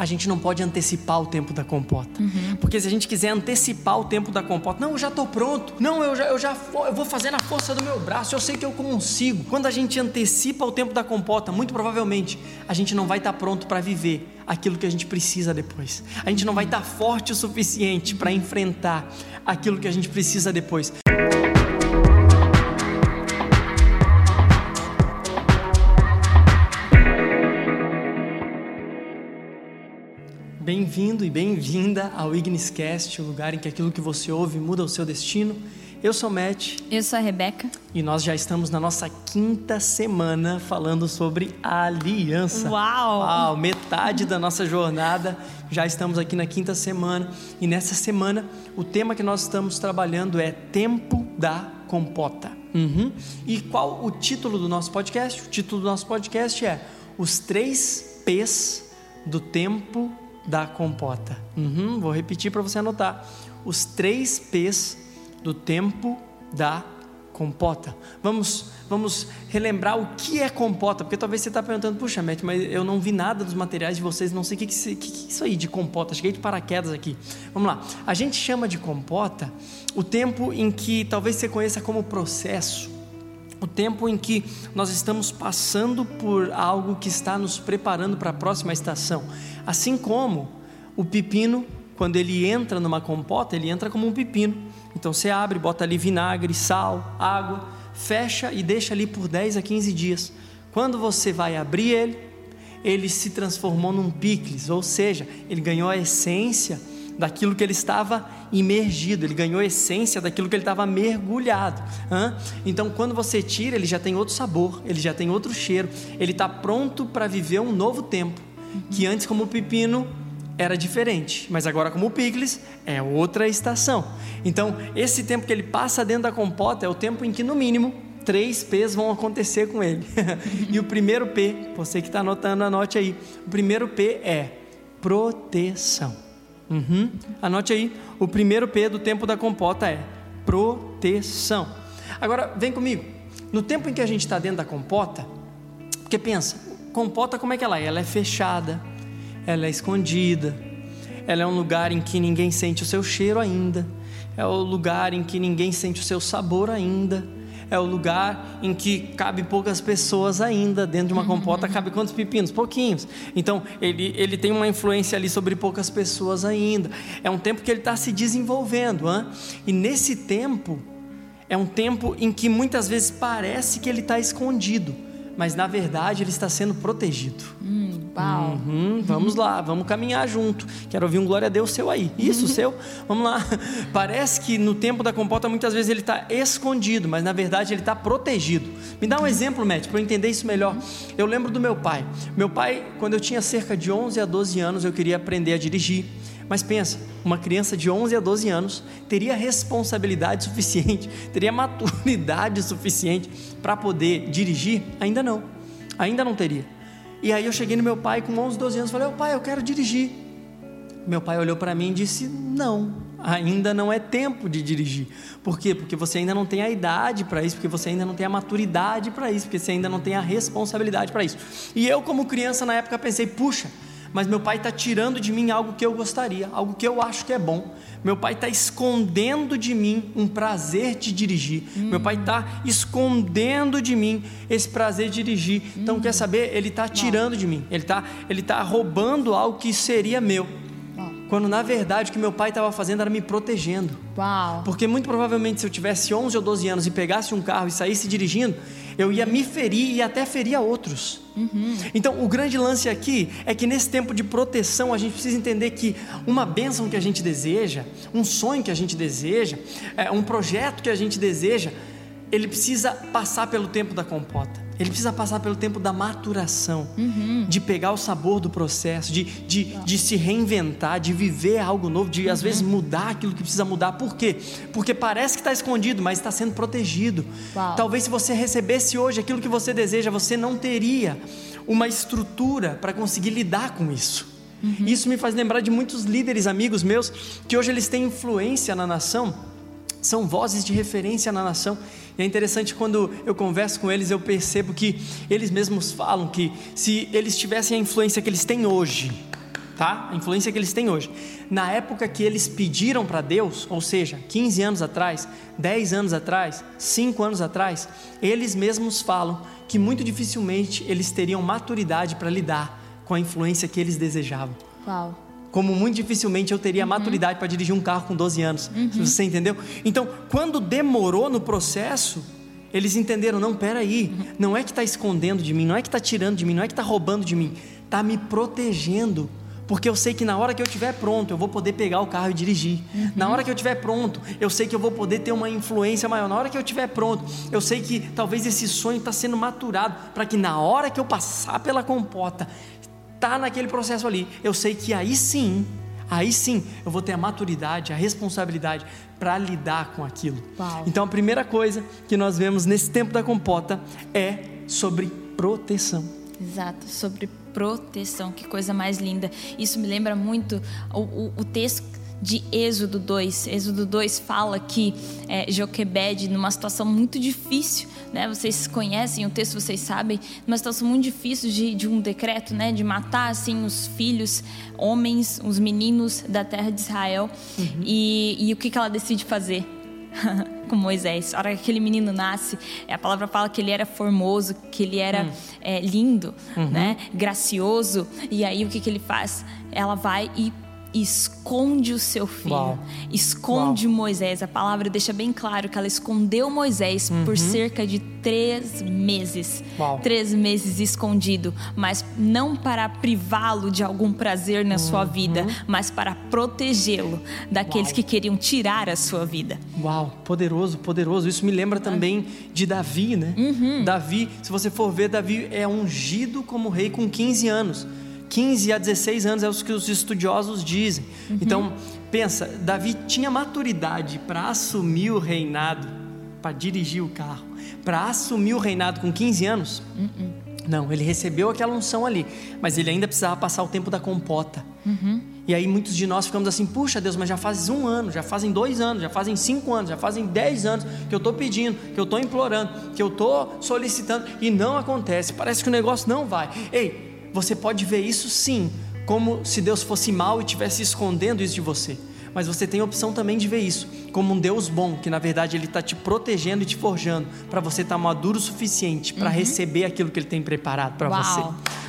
a gente não pode antecipar o tempo da compota. Uhum. Porque se a gente quiser antecipar o tempo da compota, não, eu já estou pronto. Não, eu já, eu já eu vou fazer na força do meu braço, eu sei que eu consigo. Quando a gente antecipa o tempo da compota, muito provavelmente a gente não vai estar tá pronto para viver aquilo que a gente precisa depois. A gente não vai estar tá forte o suficiente para enfrentar aquilo que a gente precisa depois. Bem-vindo e bem-vinda ao Igniscast, o lugar em que aquilo que você ouve muda o seu destino. Eu sou Matt. Eu sou a Rebeca. E nós já estamos na nossa quinta semana falando sobre a aliança. Uau! Uau! Metade da nossa jornada. Já estamos aqui na quinta semana. E nessa semana, o tema que nós estamos trabalhando é Tempo da Compota. Uhum. E qual o título do nosso podcast? O título do nosso podcast é Os Três P's do Tempo da compota. Uhum, vou repetir para você anotar. Os três P's do tempo da compota. Vamos, vamos relembrar o que é compota, porque talvez você está perguntando, puxa, Matt, mas eu não vi nada dos materiais de vocês, não sei o que, que, que, que é isso aí de compota, cheguei de paraquedas aqui. Vamos lá, a gente chama de compota o tempo em que talvez você conheça como processo, o tempo em que nós estamos passando por algo que está nos preparando para a próxima estação. Assim como o pepino, quando ele entra numa compota, ele entra como um pepino. Então você abre, bota ali vinagre, sal, água, fecha e deixa ali por 10 a 15 dias. Quando você vai abrir ele, ele se transformou num picles, ou seja, ele ganhou a essência daquilo que ele estava imergido, ele ganhou a essência daquilo que ele estava mergulhado. Então, quando você tira, ele já tem outro sabor, ele já tem outro cheiro, ele está pronto para viver um novo tempo que antes, como pepino, era diferente, mas agora, como picles, é outra estação. Então, esse tempo que ele passa dentro da compota é o tempo em que, no mínimo, três P's vão acontecer com ele. e o primeiro P, você que está anotando, anote aí. O primeiro P é proteção. Uhum. Anote aí. O primeiro P do tempo da compota é proteção. Agora, vem comigo. No tempo em que a gente está dentro da compota, porque pensa, compota como é que ela é? Ela é fechada, ela é escondida, ela é um lugar em que ninguém sente o seu cheiro ainda, é o lugar em que ninguém sente o seu sabor ainda, é o lugar em que cabe poucas pessoas ainda. Dentro de uma compota cabe quantos pepinos? Pouquinhos. Então ele, ele tem uma influência ali sobre poucas pessoas ainda. É um tempo que ele está se desenvolvendo, hein? e nesse tempo é um tempo em que muitas vezes parece que ele está escondido mas na verdade ele está sendo protegido. Hum, uau. Uhum, vamos lá, vamos caminhar junto. Quero ouvir um glória a Deus seu aí. Isso, seu. Vamos lá. Parece que no tempo da compota muitas vezes ele está escondido, mas na verdade ele está protegido. Me dá um exemplo, Matt, para eu entender isso melhor. Eu lembro do meu pai. Meu pai, quando eu tinha cerca de 11 a 12 anos, eu queria aprender a dirigir. Mas pensa, uma criança de 11 a 12 anos teria responsabilidade suficiente, teria maturidade suficiente para poder dirigir? Ainda não. Ainda não teria. E aí eu cheguei no meu pai com 11, 12 anos, falei: "Ô pai, eu quero dirigir". Meu pai olhou para mim e disse: "Não, ainda não é tempo de dirigir. Por quê? Porque você ainda não tem a idade para isso, porque você ainda não tem a maturidade para isso, porque você ainda não tem a responsabilidade para isso". E eu como criança na época pensei: "Puxa, mas meu pai está tirando de mim algo que eu gostaria, algo que eu acho que é bom. Meu pai está escondendo de mim um prazer de dirigir. Hum. Meu pai está escondendo de mim esse prazer de dirigir. Então, hum. quer saber? Ele está tirando de mim. Ele está ele tá roubando algo que seria meu. Quando na verdade o que meu pai estava fazendo era me protegendo. Uau. Porque muito provavelmente se eu tivesse 11 ou 12 anos e pegasse um carro e saísse dirigindo, eu ia me ferir e até ferir a outros. Uhum. Então, o grande lance aqui é que nesse tempo de proteção a gente precisa entender que uma bênção que a gente deseja, um sonho que a gente deseja, é, um projeto que a gente deseja, ele precisa passar pelo tempo da compota. Ele precisa passar pelo tempo da maturação, uhum. de pegar o sabor do processo, de, de, de se reinventar, de viver algo novo, de uhum. às vezes mudar aquilo que precisa mudar. Por quê? Porque parece que está escondido, mas está sendo protegido. Uau. Talvez se você recebesse hoje aquilo que você deseja, você não teria uma estrutura para conseguir lidar com isso. Uhum. Isso me faz lembrar de muitos líderes amigos meus que hoje eles têm influência na nação são vozes de referência na nação. É interessante quando eu converso com eles, eu percebo que eles mesmos falam que se eles tivessem a influência que eles têm hoje, tá? A influência que eles têm hoje. Na época que eles pediram para Deus, ou seja, 15 anos atrás, 10 anos atrás, 5 anos atrás, eles mesmos falam que muito dificilmente eles teriam maturidade para lidar com a influência que eles desejavam. Uau. Como muito dificilmente eu teria maturidade para dirigir um carro com 12 anos. Você entendeu? Então, quando demorou no processo, eles entenderam: não, peraí, não é que está escondendo de mim, não é que está tirando de mim, não é que está roubando de mim, está me protegendo. Porque eu sei que na hora que eu estiver pronto, eu vou poder pegar o carro e dirigir. Na hora que eu estiver pronto, eu sei que eu vou poder ter uma influência maior. Na hora que eu estiver pronto, eu sei que talvez esse sonho está sendo maturado para que na hora que eu passar pela compota, tá naquele processo ali, eu sei que aí sim, aí sim, eu vou ter a maturidade, a responsabilidade para lidar com aquilo. Uau. Então a primeira coisa que nós vemos nesse tempo da compota é sobre proteção. Exato, sobre proteção, que coisa mais linda. Isso me lembra muito o, o, o texto de Êxodo 2. Êxodo 2 fala que é, Joquebed, numa situação muito difícil, né? Vocês conhecem o texto, vocês sabem, numa situação muito difícil de, de um decreto, né? De matar assim os filhos, homens, os meninos da terra de Israel. E, e o que, que ela decide fazer? com Moisés. A hora que aquele menino nasce, a palavra fala que ele era formoso, que ele era é, lindo, né? gracioso. E aí o que, que ele faz? Ela vai e esconde o seu filho, Uau. esconde Moisés. A palavra deixa bem claro que ela escondeu Moisés por cerca de três meses. Uau. Três meses escondido, mas não para privá-lo de algum prazer na sua vida, mas para protegê-lo daqueles Uau. que queriam tirar a sua vida. Uau, poderoso, poderoso. Isso me lembra também de Davi, né? Davi, se você for ver, Davi é ungido como rei com 15 anos. 15 a 16 anos é os que os estudiosos dizem. Então, pensa, Davi tinha maturidade para assumir o reinado, para dirigir o carro, para assumir o reinado com 15 anos? Não, ele recebeu aquela unção ali, mas ele ainda precisava passar o tempo da compota. E aí muitos de nós ficamos assim, puxa Deus, mas já faz um ano, já fazem dois anos, já fazem cinco anos, já fazem dez anos que eu estou pedindo, que eu estou implorando, que eu estou solicitando e não acontece. Parece que o negócio não vai. Ei, você pode ver isso sim, como se Deus fosse mal e estivesse escondendo isso de você. Mas você tem a opção também de ver isso como um Deus bom, que na verdade Ele está te protegendo e te forjando para você estar maduro o suficiente para receber aquilo que Ele tem preparado para você.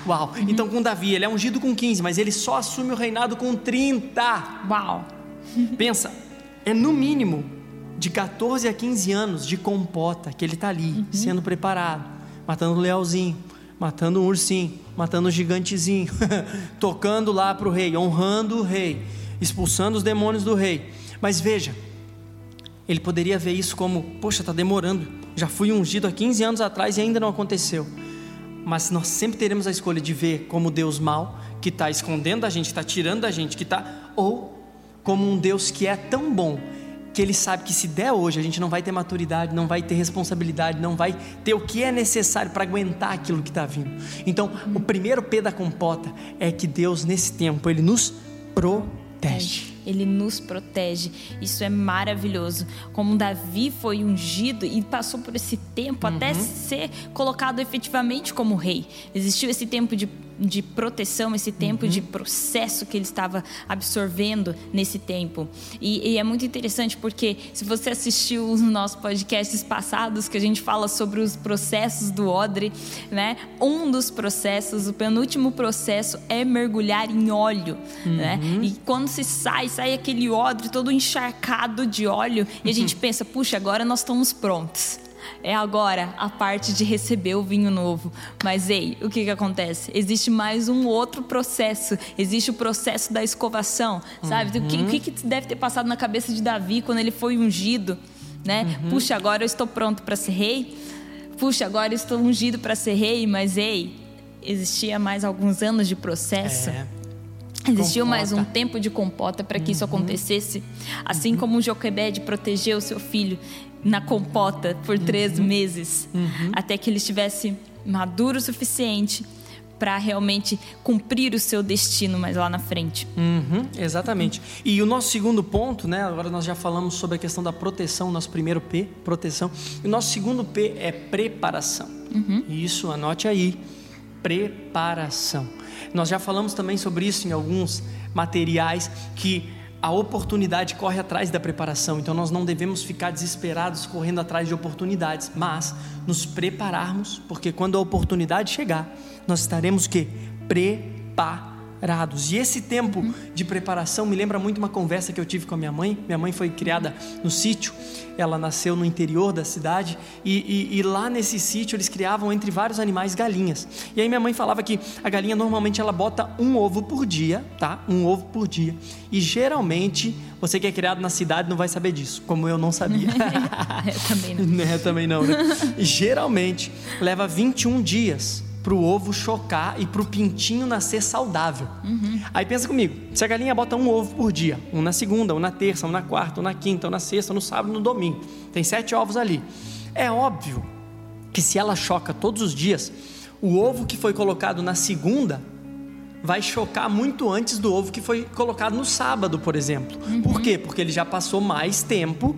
Uau! Então com Davi, ele é ungido com 15, mas ele só assume o reinado com 30. Uau! Pensa, é no mínimo de 14 a 15 anos de compota que ele está ali, sendo preparado, matando um leãozinho, matando um ursinho, matando um gigantezinho, tocando lá para o rei, honrando o rei, expulsando os demônios do rei. Mas veja, ele poderia ver isso como, poxa, está demorando, já fui ungido há 15 anos atrás e ainda não aconteceu. Mas nós sempre teremos a escolha de ver como Deus mau, que está escondendo da gente, está tirando da gente, que está, ou como um Deus que é tão bom, que Ele sabe que se der hoje a gente não vai ter maturidade, não vai ter responsabilidade, não vai ter o que é necessário para aguentar aquilo que está vindo. Então, o primeiro P da compota é que Deus, nesse tempo, Ele nos protege. Ele nos protege. Isso é maravilhoso. Como Davi foi ungido e passou por esse tempo até ser colocado efetivamente como rei. Existiu esse tempo de, de proteção, esse tempo de processo que ele estava absorvendo nesse tempo. E, e é muito interessante porque, se você assistiu os nossos podcasts passados, que a gente fala sobre os processos do odre, né? Um dos processos, o penúltimo processo é mergulhar em óleo, né? E quando se sai, sai aquele odre todo encharcado de óleo e a gente pensa, puxa, agora nós estamos prontos. É agora a parte de receber o vinho novo. Mas ei, o que, que acontece? Existe mais um outro processo. Existe o processo da escovação, sabe? O, que, o que, que deve ter passado na cabeça de Davi quando ele foi ungido, né? Puxa, agora eu estou pronto para ser rei. Puxa, agora eu estou ungido para ser rei. Mas ei, existia mais alguns anos de processo. É. Existiu mais um Compota. tempo de compota para que isso acontecesse. Assim como o Joquebed protegeu seu filho na compota por três meses, até que ele estivesse maduro o suficiente para realmente cumprir o seu destino mais lá na frente. Uhum, exatamente. E o nosso segundo ponto, né? Agora nós já falamos sobre a questão da proteção, nosso primeiro P, proteção. E o nosso segundo P é preparação. E isso, anote aí. preparação. Nós já falamos também sobre isso em alguns materiais que a oportunidade corre atrás da preparação, então nós não devemos ficar desesperados correndo atrás de oportunidades, mas nos prepararmos, porque quando a oportunidade chegar, nós estaremos que preparados e esse tempo de preparação me lembra muito uma conversa que eu tive com a minha mãe. Minha mãe foi criada no sítio, ela nasceu no interior da cidade e, e, e, lá nesse sítio eles criavam entre vários animais galinhas. E aí minha mãe falava que a galinha normalmente ela bota um ovo por dia, tá? Um ovo por dia. E geralmente você que é criado na cidade não vai saber disso, como eu não sabia. eu também não. É, também não, né? E geralmente leva 21 dias para o ovo chocar e para o pintinho nascer saudável. Uhum. Aí pensa comigo, se a galinha bota um ovo por dia, um na segunda, um na terça, um na quarta, um na quinta, um na sexta, um no sábado, um no domingo, tem sete ovos ali. É óbvio que se ela choca todos os dias, o ovo que foi colocado na segunda vai chocar muito antes do ovo que foi colocado no sábado, por exemplo. Uhum. Por quê? Porque ele já passou mais tempo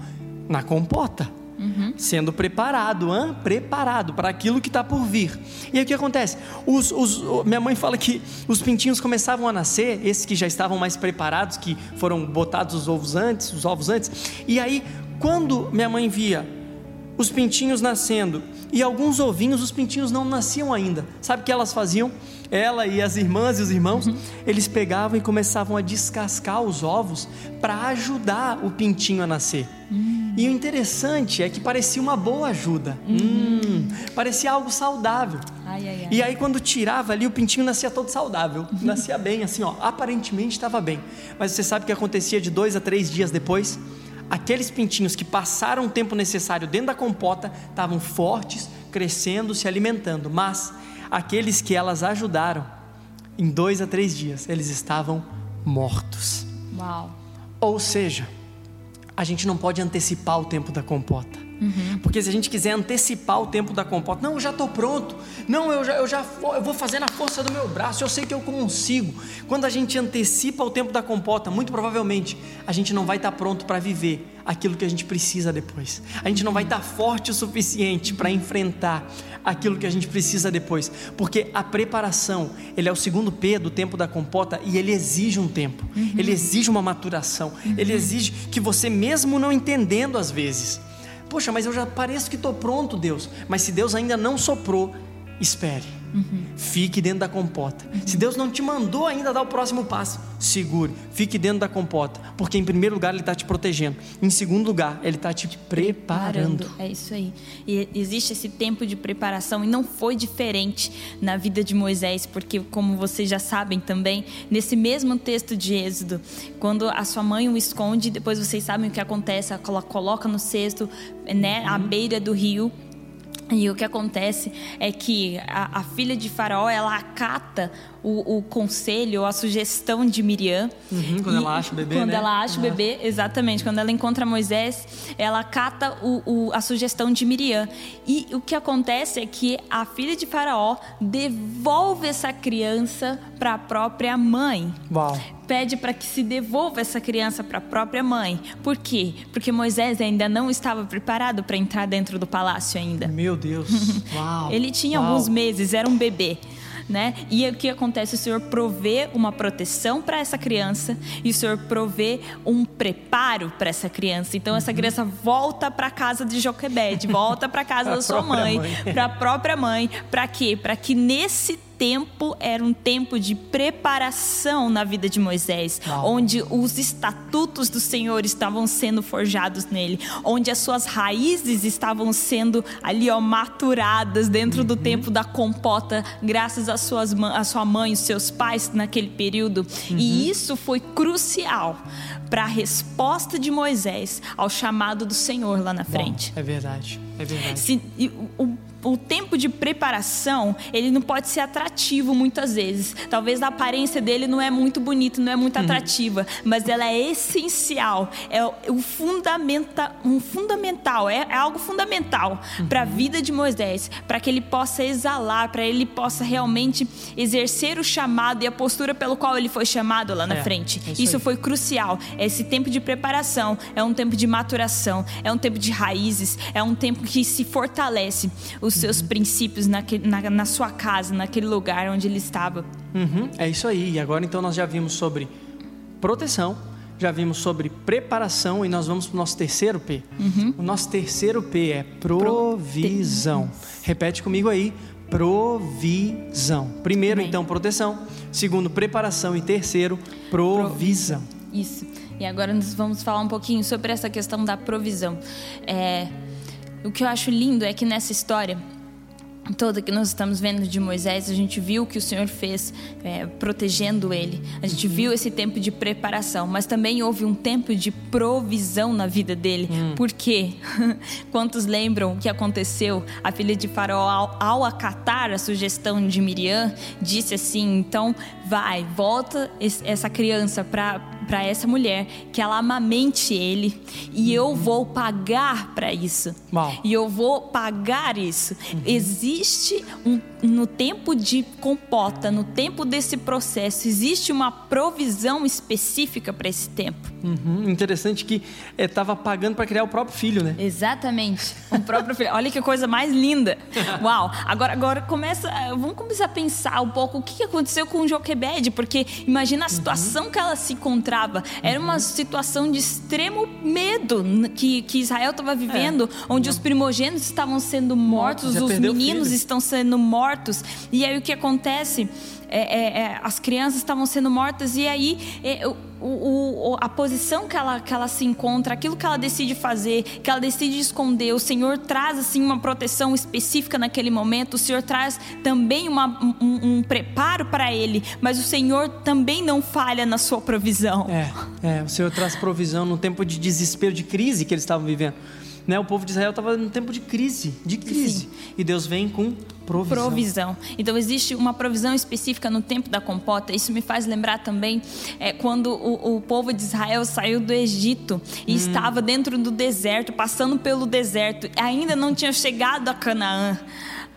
na compota. Uhum. Sendo preparado, hein? preparado para aquilo que está por vir. E aí o que acontece? Os, os, minha mãe fala que os pintinhos começavam a nascer, esses que já estavam mais preparados, que foram botados os ovos antes, os ovos antes. E aí, quando minha mãe via os pintinhos nascendo e alguns ovinhos, os pintinhos não nasciam ainda. Sabe o que elas faziam? Ela e as irmãs e os irmãos, uhum. eles pegavam e começavam a descascar os ovos para ajudar o pintinho a nascer. Uhum. E o interessante é que parecia uma boa ajuda. Hum. Hum, parecia algo saudável. Ai, ai, ai. E aí, quando tirava ali, o pintinho nascia todo saudável. Nascia bem, assim, ó. Aparentemente estava bem. Mas você sabe o que acontecia de dois a três dias depois? Aqueles pintinhos que passaram o tempo necessário dentro da compota estavam fortes, crescendo, se alimentando. Mas aqueles que elas ajudaram, em dois a três dias, eles estavam mortos. Uau. Ou seja, a gente não pode antecipar o tempo da compota. Uhum. Porque se a gente quiser antecipar o tempo da compota, não, eu já estou pronto, não, eu já, eu já eu vou fazer na força do meu braço, eu sei que eu consigo. Quando a gente antecipa o tempo da compota, muito provavelmente a gente não vai estar tá pronto para viver aquilo que a gente precisa depois. A gente não vai estar tá forte o suficiente para enfrentar aquilo que a gente precisa depois, porque a preparação, ele é o segundo P do tempo da compota e ele exige um tempo. Uhum. Ele exige uma maturação. Uhum. Ele exige que você mesmo não entendendo às vezes, Poxa, mas eu já pareço que estou pronto, Deus. Mas se Deus ainda não soprou, espere. Uhum. Fique dentro da compota. Uhum. Se Deus não te mandou ainda dar o próximo passo, segure. Fique dentro da compota. Porque, em primeiro lugar, Ele está te protegendo. Em segundo lugar, Ele está te preparando. É isso aí. E existe esse tempo de preparação. E não foi diferente na vida de Moisés. Porque, como vocês já sabem também, nesse mesmo texto de Êxodo, quando a sua mãe o esconde, depois vocês sabem o que acontece. Ela coloca no cesto, né, à beira do rio. E o que acontece é que a, a, filha de Faraó ela acata o, o conselho, a sugestão de Miriam. Uhum, quando e, ela acha o bebê. Quando né? ela acha uhum. o bebê, exatamente. Quando ela encontra Moisés, ela acata o, o, a sugestão de Miriam. E o que acontece é que a filha de Faraó devolve essa criança para a própria mãe. Uau. Pede para que se devolva essa criança para a própria mãe. Por quê? Porque Moisés ainda não estava preparado para entrar dentro do palácio ainda. Meu Deus. Uau. Ele tinha Uau. alguns meses, era um bebê né? E o que acontece? O Senhor provê uma proteção para essa criança e o Senhor provê um preparo para essa criança. Então essa uhum. criança volta para casa de Joquebede, volta para casa da sua mãe, mãe. para a própria mãe, para quê? Para que nesse tempo era um tempo de preparação na vida de Moisés, Uau. onde os estatutos do Senhor estavam sendo forjados nele, onde as suas raízes estavam sendo ali ó, maturadas dentro uhum. do tempo da compota, graças às suas, à sua mãe, os seus pais naquele período. Uhum. E isso foi crucial para a resposta de Moisés ao chamado do Senhor lá na frente. Bom, é verdade, é verdade. Se, o, o tempo de preparação, ele não pode ser atrativo muitas vezes. Talvez a aparência dele não é muito bonita, não é muito uhum. atrativa, mas ela é essencial, é o fundamenta, um fundamental, é, é algo fundamental uhum. para a vida de Moisés, para que ele possa exalar, para ele possa realmente exercer o chamado e a postura pelo qual ele foi chamado lá na é, frente. É isso, isso foi crucial. Esse tempo de preparação é um tempo de maturação, é um tempo de raízes, é um tempo que se fortalece. O os seus uhum. princípios naquele, na, na, sua casa, naquele lugar onde ele estava. Uhum, é isso aí. E agora então nós já vimos sobre proteção, já vimos sobre preparação e nós vamos para o nosso terceiro P. Uhum. O nosso terceiro P é provisão. Repete comigo aí: provisão. Primeiro, Bem. então, proteção. Segundo, preparação. E terceiro, provisão. Isso. E agora nós vamos falar um pouquinho sobre essa questão da provisão. É, o que eu acho lindo é que nessa história toda que nós estamos vendo de Moisés, a gente viu o que o Senhor fez é, protegendo ele. A gente viu esse tempo de preparação, mas também houve um tempo de provisão na vida dele. Hum. Por quê? Quantos lembram o que aconteceu? A filha de Faraó, ao, ao acatar a sugestão de Miriam, disse assim: então vai, volta essa criança para para essa mulher que ela amamente ele e eu vou pagar para isso. Uau. E eu vou pagar isso. Uhum. Existe um no tempo de compota, no tempo desse processo, existe uma provisão específica para esse tempo. Uhum. Interessante que estava eh, pagando para criar o próprio filho, né? Exatamente, o próprio filho. Olha que coisa mais linda. Uau! Agora, agora começa, vamos começar a pensar um pouco o que aconteceu com Joquebed, porque imagina a uhum. situação uhum. que ela se encontrava. Era uma uhum. situação de extremo medo que, que Israel estava vivendo, é. onde os primogênitos estavam sendo mortos, os meninos estão sendo mortos mortos. E aí o que acontece? É, é, é, as crianças estavam sendo mortas e aí é, o, o, a posição que ela, que ela se encontra, aquilo que ela decide fazer, que ela decide esconder, o Senhor traz assim uma proteção específica naquele momento, o Senhor traz também uma, um, um preparo para ele, mas o Senhor também não falha na sua provisão. É, é, o Senhor traz provisão no tempo de desespero, de crise que eles estavam vivendo. Né, o povo de Israel estava num tempo de crise, de crise. Sim. E Deus vem com provisão. provisão. Então existe uma provisão específica no tempo da compota. Isso me faz lembrar também é, quando o, o, povo de Israel saiu do Egito e hum. estava dentro do deserto, passando pelo deserto, ainda não tinha chegado a Canaã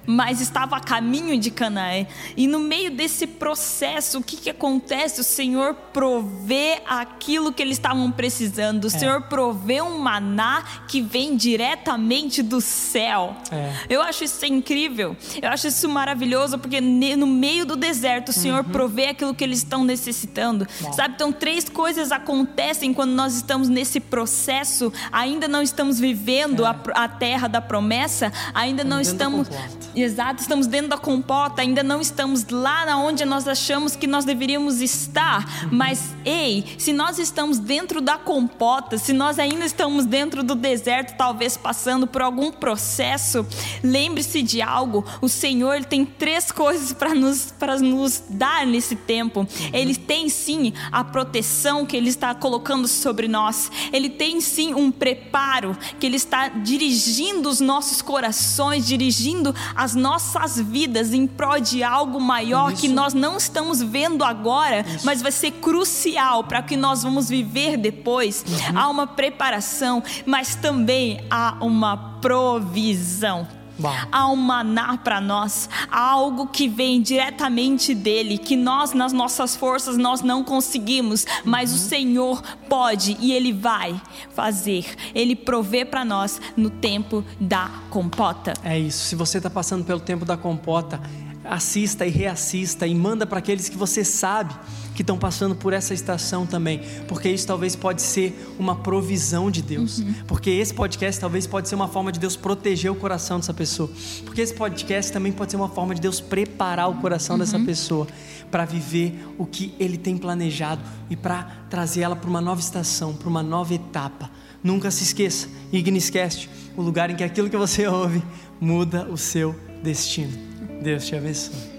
mas estava a caminho de Canaã. E no meio desse processo, o que, que acontece? O Senhor provê aquilo que eles estavam precisando. O é. Senhor provê um maná que vem diretamente do céu. É. Eu acho isso incrível. Eu acho isso maravilhoso, porque no meio do deserto, o Senhor uhum. provê aquilo que eles estão necessitando. Bom. Sabe? Então, três coisas acontecem quando nós estamos nesse processo, ainda não estamos vivendo é. a, a, terra da promessa, ainda não estamos. Exato, estamos dentro da compota, ainda não estamos lá onde nós achamos que nós deveríamos estar. Mas, ei, se nós estamos dentro da compota, se nós ainda estamos dentro do deserto, talvez passando por algum processo, lembre-se de algo: o Senhor tem três coisas para nos, nos dar nesse tempo. Ele tem sim a proteção que Ele está colocando sobre nós, Ele tem sim um preparo que Ele está dirigindo os nossos corações, dirigindo a as nossas vidas em prol de algo maior Isso. que nós não estamos vendo agora, Isso. mas vai ser crucial para que nós vamos viver depois. Uhum. Há uma preparação, mas também há uma provisão. Bom. Há um maná para nós, há algo que vem diretamente dele, que nós nas nossas forças nós não conseguimos, mas uhum. o Senhor pode e ele vai fazer. Ele provê para nós no tempo da compota. É isso. Se você está passando pelo tempo da compota, assista e reassista e manda para aqueles que você sabe que estão passando por essa estação também, porque isso talvez pode ser uma provisão de Deus, uhum. porque esse podcast talvez pode ser uma forma de Deus proteger o coração dessa pessoa, porque esse podcast também pode ser uma forma de Deus preparar o coração uhum. dessa pessoa para viver o que Ele tem planejado e para trazer ela para uma nova estação, para uma nova etapa. Nunca se esqueça, Igniscast, o lugar em que aquilo que você ouve muda o seu destino. Deus te abençoe.